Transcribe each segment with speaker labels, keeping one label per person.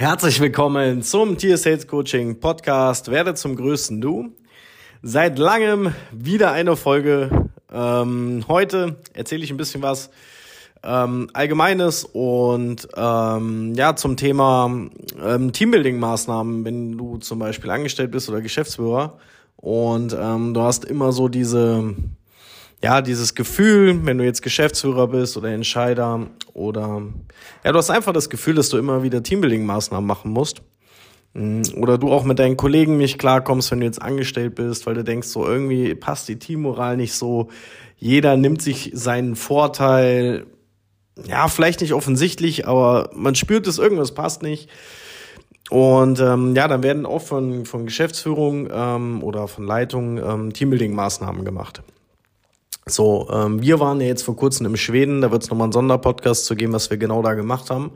Speaker 1: Herzlich willkommen zum Tier Sales Coaching Podcast. Werde zum größten Du. Seit langem wieder eine Folge. Ähm, heute erzähle ich ein bisschen was ähm, Allgemeines und ähm, ja zum Thema ähm, Teambuilding-Maßnahmen, wenn du zum Beispiel angestellt bist oder Geschäftsführer und ähm, du hast immer so diese ja, dieses Gefühl, wenn du jetzt Geschäftsführer bist oder Entscheider oder ja, du hast einfach das Gefühl, dass du immer wieder Teambuilding-Maßnahmen machen musst. Mm, oder du auch mit deinen Kollegen nicht klarkommst, wenn du jetzt angestellt bist, weil du denkst, so irgendwie passt die Teammoral nicht so. Jeder nimmt sich seinen Vorteil, ja, vielleicht nicht offensichtlich, aber man spürt es, irgendwas passt nicht. Und ähm, ja, dann werden auch von, von Geschäftsführung ähm, oder von Leitung ähm, Teambuilding-Maßnahmen gemacht. So, ähm, wir waren ja jetzt vor kurzem im Schweden, da wird es nochmal einen Sonderpodcast zu geben, was wir genau da gemacht haben,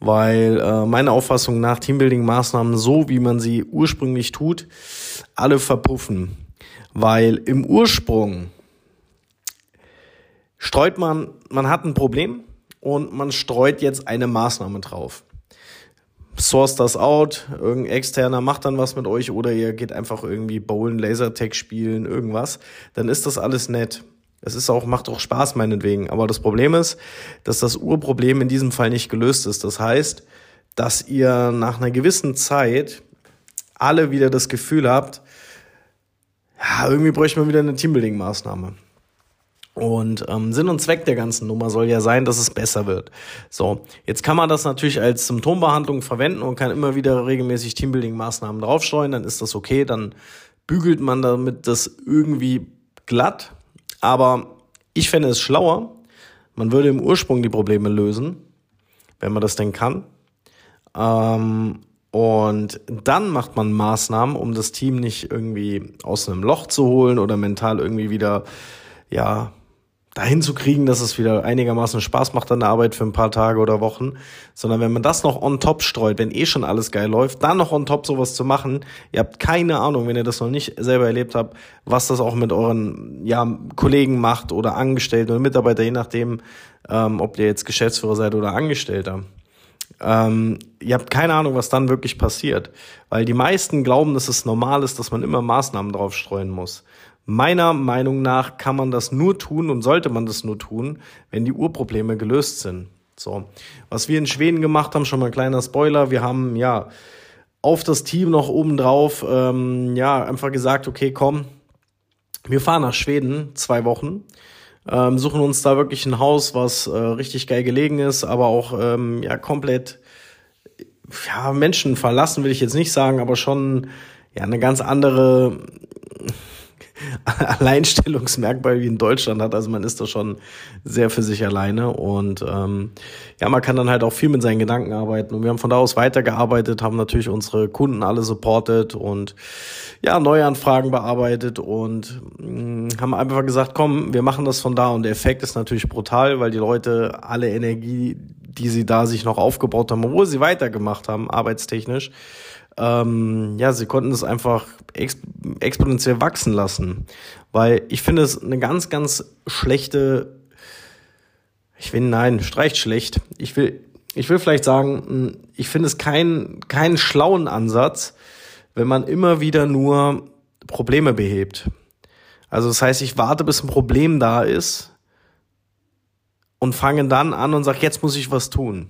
Speaker 1: weil äh, meine Auffassung nach Teambuilding-Maßnahmen, so wie man sie ursprünglich tut, alle verpuffen. Weil im Ursprung streut man, man hat ein Problem und man streut jetzt eine Maßnahme drauf. Source das out, irgendein externer macht dann was mit euch oder ihr geht einfach irgendwie bowlen, Lasertag spielen, irgendwas, dann ist das alles nett. Es ist auch, macht auch Spaß meinetwegen. Aber das Problem ist, dass das Urproblem in diesem Fall nicht gelöst ist. Das heißt, dass ihr nach einer gewissen Zeit alle wieder das Gefühl habt, ja, irgendwie bräuchte man wieder eine Teambuilding-Maßnahme. Und ähm, Sinn und Zweck der ganzen Nummer soll ja sein, dass es besser wird. So, jetzt kann man das natürlich als Symptombehandlung verwenden und kann immer wieder regelmäßig Teambuilding-Maßnahmen draufstreuen, dann ist das okay, dann bügelt man damit das irgendwie glatt aber ich fände es schlauer, man würde im Ursprung die Probleme lösen, wenn man das denn kann. Ähm, und dann macht man Maßnahmen, um das Team nicht irgendwie aus einem Loch zu holen oder mental irgendwie wieder, ja, dahin zu kriegen, dass es wieder einigermaßen Spaß macht an der Arbeit für ein paar Tage oder Wochen, sondern wenn man das noch on top streut, wenn eh schon alles geil läuft, dann noch on top sowas zu machen, ihr habt keine Ahnung, wenn ihr das noch nicht selber erlebt habt, was das auch mit euren ja, Kollegen macht oder Angestellten oder Mitarbeiter, je nachdem, ähm, ob ihr jetzt Geschäftsführer seid oder Angestellter. Ähm, ihr habt keine Ahnung, was dann wirklich passiert, weil die meisten glauben, dass es normal ist, dass man immer Maßnahmen drauf streuen muss. Meiner Meinung nach kann man das nur tun und sollte man das nur tun, wenn die Urprobleme gelöst sind. So, was wir in Schweden gemacht haben, schon mal ein kleiner Spoiler, wir haben ja auf das Team noch obendrauf ähm, ja einfach gesagt, okay, komm, wir fahren nach Schweden zwei Wochen, ähm, suchen uns da wirklich ein Haus, was äh, richtig geil gelegen ist, aber auch ähm, ja komplett ja Menschen verlassen will ich jetzt nicht sagen, aber schon ja eine ganz andere Alleinstellungsmerkmal wie in Deutschland hat. Also man ist da schon sehr für sich alleine und ähm, ja, man kann dann halt auch viel mit seinen Gedanken arbeiten. Und wir haben von da aus weitergearbeitet, haben natürlich unsere Kunden alle supportet und ja, Neuanfragen bearbeitet und mh, mm, haben einfach gesagt, komm, wir machen das von da. Und der Effekt ist natürlich brutal, weil die Leute alle Energie, die sie da sich noch aufgebaut haben, obwohl sie weitergemacht haben, arbeitstechnisch, ähm, ja, sie konnten es einfach exp exponentiell wachsen lassen. Weil ich finde es eine ganz, ganz schlechte, ich will, nein, streicht schlecht. Ich will, ich will vielleicht sagen, hm, ich finde es keinen keinen schlauen Ansatz, wenn man immer wieder nur Probleme behebt. Also das heißt, ich warte, bis ein Problem da ist und fange dann an und sage, jetzt muss ich was tun.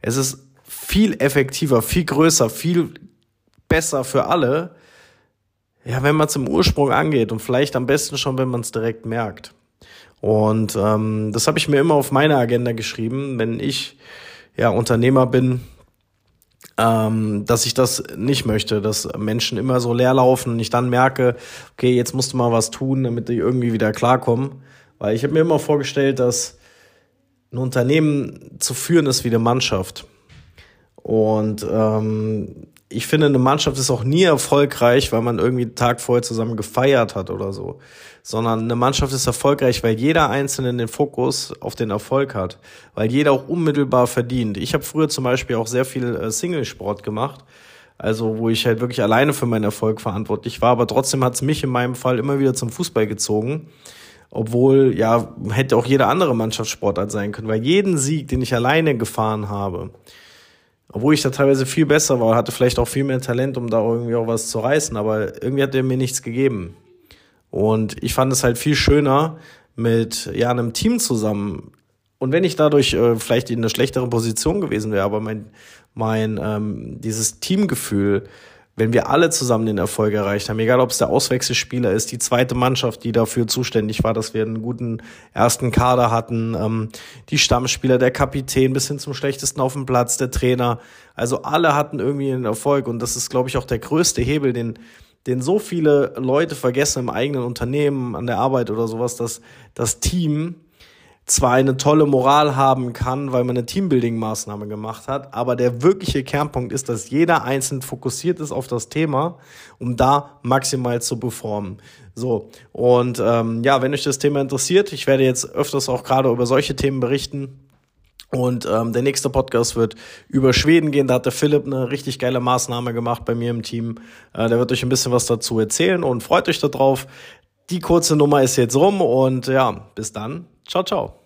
Speaker 1: Es ist viel effektiver, viel größer, viel besser für alle, ja, wenn man es im Ursprung angeht und vielleicht am besten schon, wenn man es direkt merkt. Und ähm, das habe ich mir immer auf meine Agenda geschrieben, wenn ich ja Unternehmer bin, ähm, dass ich das nicht möchte, dass Menschen immer so leer laufen und ich dann merke, okay, jetzt musst du mal was tun, damit die irgendwie wieder klarkommen. Weil ich habe mir immer vorgestellt, dass ein Unternehmen zu führen ist wie eine Mannschaft. Und ähm, ich finde, eine Mannschaft ist auch nie erfolgreich, weil man irgendwie einen Tag vorher zusammen gefeiert hat oder so. Sondern eine Mannschaft ist erfolgreich, weil jeder Einzelne den Fokus auf den Erfolg hat. Weil jeder auch unmittelbar verdient. Ich habe früher zum Beispiel auch sehr viel äh, Singlesport gemacht. Also wo ich halt wirklich alleine für meinen Erfolg verantwortlich war. Aber trotzdem hat es mich in meinem Fall immer wieder zum Fußball gezogen. Obwohl, ja, hätte auch jede andere Mannschaftssportart sein können. Weil jeden Sieg, den ich alleine gefahren habe, obwohl ich da teilweise viel besser war, hatte vielleicht auch viel mehr Talent, um da irgendwie auch was zu reißen, aber irgendwie hat er mir nichts gegeben. Und ich fand es halt viel schöner, mit ja, einem Team zusammen. Und wenn ich dadurch äh, vielleicht in einer schlechteren Position gewesen wäre, aber mein, mein ähm, dieses Teamgefühl, wenn wir alle zusammen den Erfolg erreicht haben, egal ob es der Auswechselspieler ist, die zweite Mannschaft, die dafür zuständig war, dass wir einen guten ersten Kader hatten, ähm, die Stammspieler, der Kapitän bis hin zum schlechtesten auf dem Platz, der Trainer, also alle hatten irgendwie einen Erfolg und das ist, glaube ich, auch der größte Hebel, den den so viele Leute vergessen im eigenen Unternehmen, an der Arbeit oder sowas, dass das Team zwar eine tolle Moral haben kann, weil man eine Teambuilding-Maßnahme gemacht hat, aber der wirkliche Kernpunkt ist, dass jeder einzeln fokussiert ist auf das Thema, um da maximal zu performen. So, und ähm, ja, wenn euch das Thema interessiert, ich werde jetzt öfters auch gerade über solche Themen berichten, und ähm, der nächste Podcast wird über Schweden gehen. Da hat der Philipp eine richtig geile Maßnahme gemacht bei mir im Team. Äh, der wird euch ein bisschen was dazu erzählen und freut euch darauf. Die kurze Nummer ist jetzt rum und ja, bis dann. Ciao, ciao.